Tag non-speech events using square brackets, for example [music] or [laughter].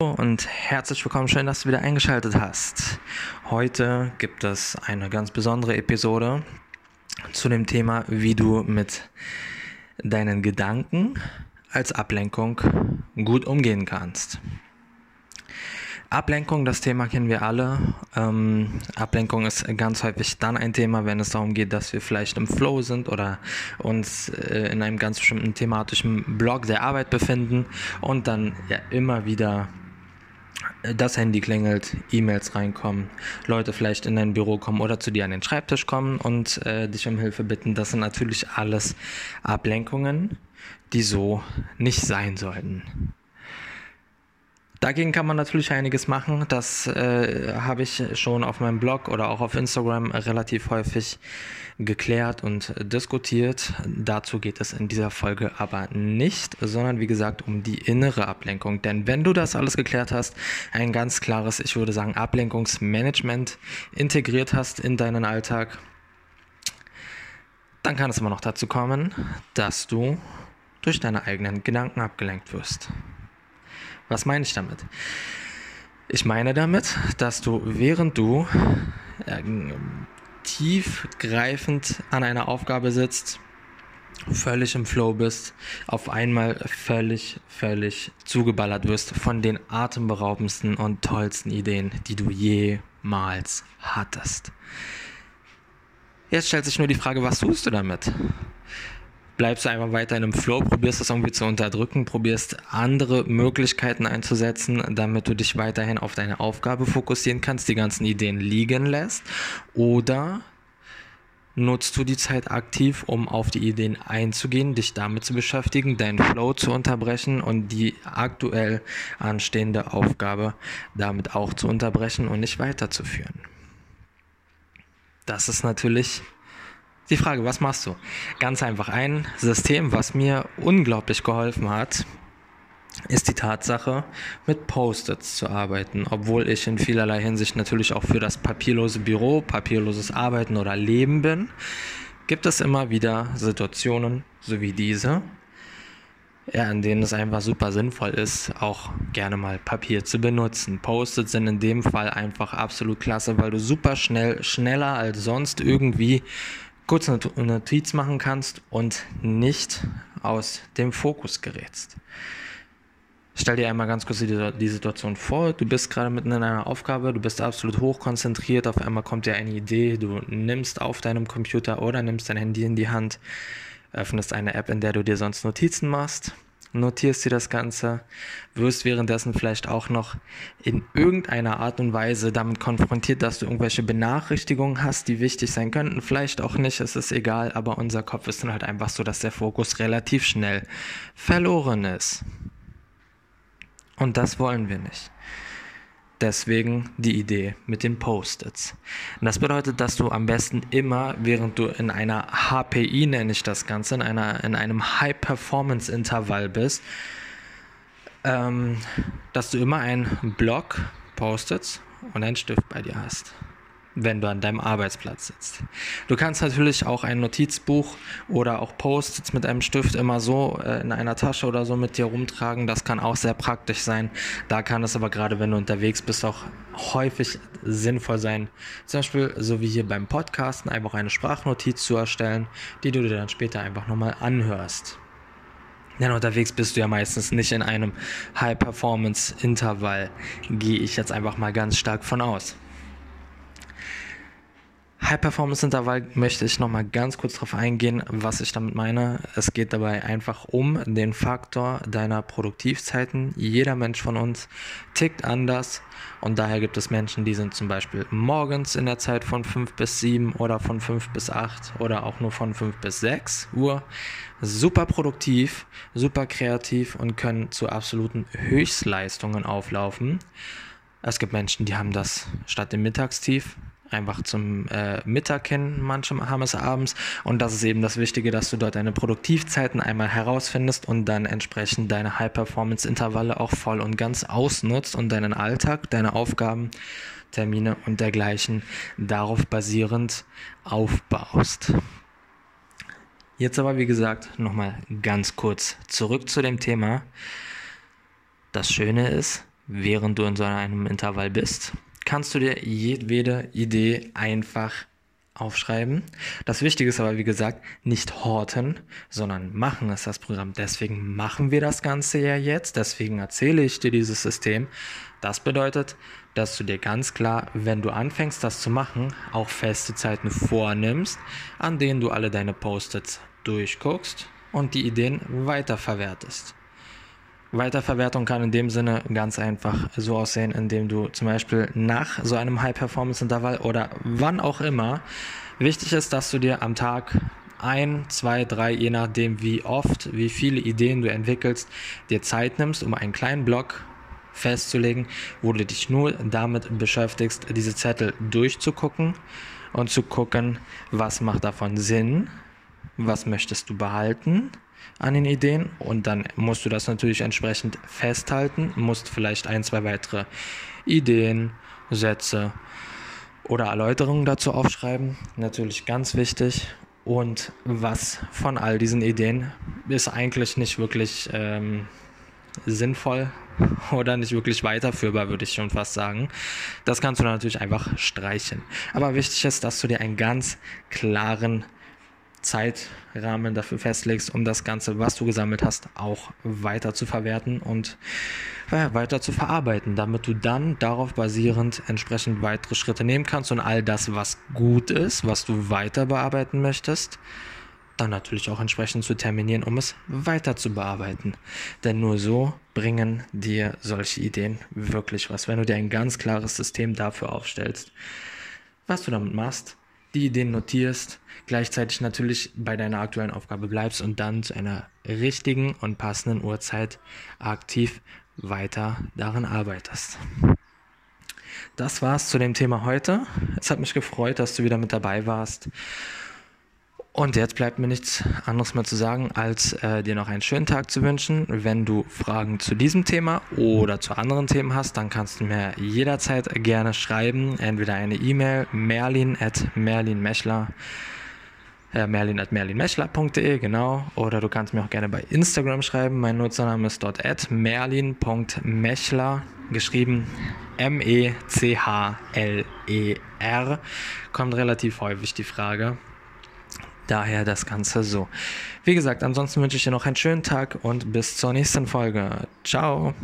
und herzlich willkommen, schön, dass du wieder eingeschaltet hast. Heute gibt es eine ganz besondere Episode zu dem Thema, wie du mit deinen Gedanken als Ablenkung gut umgehen kannst. Ablenkung, das Thema kennen wir alle. Ähm, Ablenkung ist ganz häufig dann ein Thema, wenn es darum geht, dass wir vielleicht im Flow sind oder uns äh, in einem ganz bestimmten thematischen Block der Arbeit befinden und dann ja immer wieder das Handy klingelt, E-Mails reinkommen, Leute vielleicht in dein Büro kommen oder zu dir an den Schreibtisch kommen und äh, dich um Hilfe bitten. Das sind natürlich alles Ablenkungen, die so nicht sein sollten. Dagegen kann man natürlich einiges machen. Das äh, habe ich schon auf meinem Blog oder auch auf Instagram relativ häufig geklärt und diskutiert. Dazu geht es in dieser Folge aber nicht, sondern wie gesagt um die innere Ablenkung. Denn wenn du das alles geklärt hast, ein ganz klares, ich würde sagen, Ablenkungsmanagement integriert hast in deinen Alltag, dann kann es immer noch dazu kommen, dass du durch deine eigenen Gedanken abgelenkt wirst. Was meine ich damit? Ich meine damit, dass du, während du äh, tiefgreifend an einer Aufgabe sitzt, völlig im Flow bist, auf einmal völlig, völlig zugeballert wirst von den atemberaubendsten und tollsten Ideen, die du jemals hattest. Jetzt stellt sich nur die Frage, was tust du damit? Bleibst du einfach weiter in einem Flow, probierst das irgendwie zu unterdrücken, probierst andere Möglichkeiten einzusetzen, damit du dich weiterhin auf deine Aufgabe fokussieren kannst, die ganzen Ideen liegen lässt. Oder nutzt du die Zeit aktiv, um auf die Ideen einzugehen, dich damit zu beschäftigen, deinen Flow zu unterbrechen und die aktuell anstehende Aufgabe damit auch zu unterbrechen und nicht weiterzuführen. Das ist natürlich die Frage, was machst du? Ganz einfach ein System, was mir unglaublich geholfen hat, ist die Tatsache, mit Post-its zu arbeiten, obwohl ich in vielerlei Hinsicht natürlich auch für das papierlose Büro, papierloses Arbeiten oder Leben bin, gibt es immer wieder Situationen, so wie diese, ja, in denen es einfach super sinnvoll ist, auch gerne mal Papier zu benutzen. Post-its sind in dem Fall einfach absolut klasse, weil du super schnell, schneller als sonst irgendwie kurz eine Notiz machen kannst und nicht aus dem Fokus gerätst. Stell dir einmal ganz kurz die, die Situation vor, du bist gerade mitten in einer Aufgabe, du bist absolut hochkonzentriert, auf einmal kommt dir eine Idee, du nimmst auf deinem Computer oder nimmst dein Handy in die Hand, öffnest eine App, in der du dir sonst Notizen machst notierst dir das Ganze, wirst währenddessen vielleicht auch noch in irgendeiner Art und Weise damit konfrontiert, dass du irgendwelche Benachrichtigungen hast, die wichtig sein könnten. Vielleicht auch nicht, es ist egal, aber unser Kopf ist dann halt einfach so, dass der Fokus relativ schnell verloren ist. Und das wollen wir nicht. Deswegen die Idee mit den Post-its. Das bedeutet, dass du am besten immer, während du in einer HPI, nenne ich das Ganze, in, einer, in einem High-Performance-Intervall bist, ähm, dass du immer einen Block Post-its und einen Stift bei dir hast wenn du an deinem Arbeitsplatz sitzt. Du kannst natürlich auch ein Notizbuch oder auch Post-its mit einem Stift immer so äh, in einer Tasche oder so mit dir rumtragen. Das kann auch sehr praktisch sein. Da kann es aber gerade, wenn du unterwegs bist, auch häufig sinnvoll sein. Zum Beispiel, so wie hier beim Podcasten, einfach eine Sprachnotiz zu erstellen, die du dir dann später einfach nochmal anhörst. Denn unterwegs bist du ja meistens nicht in einem High-Performance-Intervall. Gehe ich jetzt einfach mal ganz stark von aus. High-Performance-Intervall möchte ich nochmal ganz kurz darauf eingehen, was ich damit meine. Es geht dabei einfach um den Faktor deiner Produktivzeiten. Jeder Mensch von uns tickt anders und daher gibt es Menschen, die sind zum Beispiel morgens in der Zeit von 5 bis 7 oder von 5 bis 8 oder auch nur von 5 bis 6 Uhr super produktiv, super kreativ und können zu absoluten Höchstleistungen auflaufen. Es gibt Menschen, die haben das statt dem Mittagstief einfach zum äh, Mittag hin, manche haben es abends. Und das ist eben das Wichtige, dass du dort deine Produktivzeiten einmal herausfindest und dann entsprechend deine High-Performance-Intervalle auch voll und ganz ausnutzt und deinen Alltag, deine Aufgaben, Termine und dergleichen darauf basierend aufbaust. Jetzt aber, wie gesagt, nochmal ganz kurz zurück zu dem Thema. Das Schöne ist, während du in so einem Intervall bist, kannst du dir jedwede Idee einfach aufschreiben. Das Wichtige ist aber, wie gesagt, nicht horten, sondern machen ist das Programm. Deswegen machen wir das Ganze ja jetzt. Deswegen erzähle ich dir dieses System. Das bedeutet, dass du dir ganz klar, wenn du anfängst, das zu machen, auch feste Zeiten vornimmst, an denen du alle deine Post-its durchguckst und die Ideen weiterverwertest. Weiterverwertung kann in dem Sinne ganz einfach so aussehen, indem du zum Beispiel nach so einem High-Performance-Intervall oder wann auch immer, wichtig ist, dass du dir am Tag ein, zwei, drei, je nachdem wie oft, wie viele Ideen du entwickelst, dir Zeit nimmst, um einen kleinen Block festzulegen, wo du dich nur damit beschäftigst, diese Zettel durchzugucken und zu gucken, was macht davon Sinn, was möchtest du behalten an den Ideen und dann musst du das natürlich entsprechend festhalten, musst vielleicht ein, zwei weitere Ideen, Sätze oder Erläuterungen dazu aufschreiben, natürlich ganz wichtig. Und was von all diesen Ideen ist eigentlich nicht wirklich ähm, sinnvoll [laughs] oder nicht wirklich weiterführbar, würde ich schon fast sagen. Das kannst du natürlich einfach streichen. Aber wichtig ist, dass du dir einen ganz klaren Zeitrahmen dafür festlegst, um das Ganze, was du gesammelt hast, auch weiter zu verwerten und ja, weiter zu verarbeiten, damit du dann darauf basierend entsprechend weitere Schritte nehmen kannst und all das, was gut ist, was du weiter bearbeiten möchtest, dann natürlich auch entsprechend zu terminieren, um es weiter zu bearbeiten. Denn nur so bringen dir solche Ideen wirklich was, wenn du dir ein ganz klares System dafür aufstellst. Was du damit machst, die Ideen notierst, gleichzeitig natürlich bei deiner aktuellen Aufgabe bleibst und dann zu einer richtigen und passenden Uhrzeit aktiv weiter daran arbeitest. Das war's zu dem Thema heute. Es hat mich gefreut, dass du wieder mit dabei warst. Und jetzt bleibt mir nichts anderes mehr zu sagen, als äh, dir noch einen schönen Tag zu wünschen. Wenn du Fragen zu diesem Thema oder zu anderen Themen hast, dann kannst du mir jederzeit gerne schreiben. Entweder eine E-Mail merlin at merlinmechler äh, merlin at genau. Oder du kannst mir auch gerne bei Instagram schreiben. Mein Nutzername ist dort at merlin.mechler, geschrieben M-E-C-H-L-E-R. Kommt relativ häufig die Frage. Daher das Ganze so. Wie gesagt, ansonsten wünsche ich dir noch einen schönen Tag und bis zur nächsten Folge. Ciao.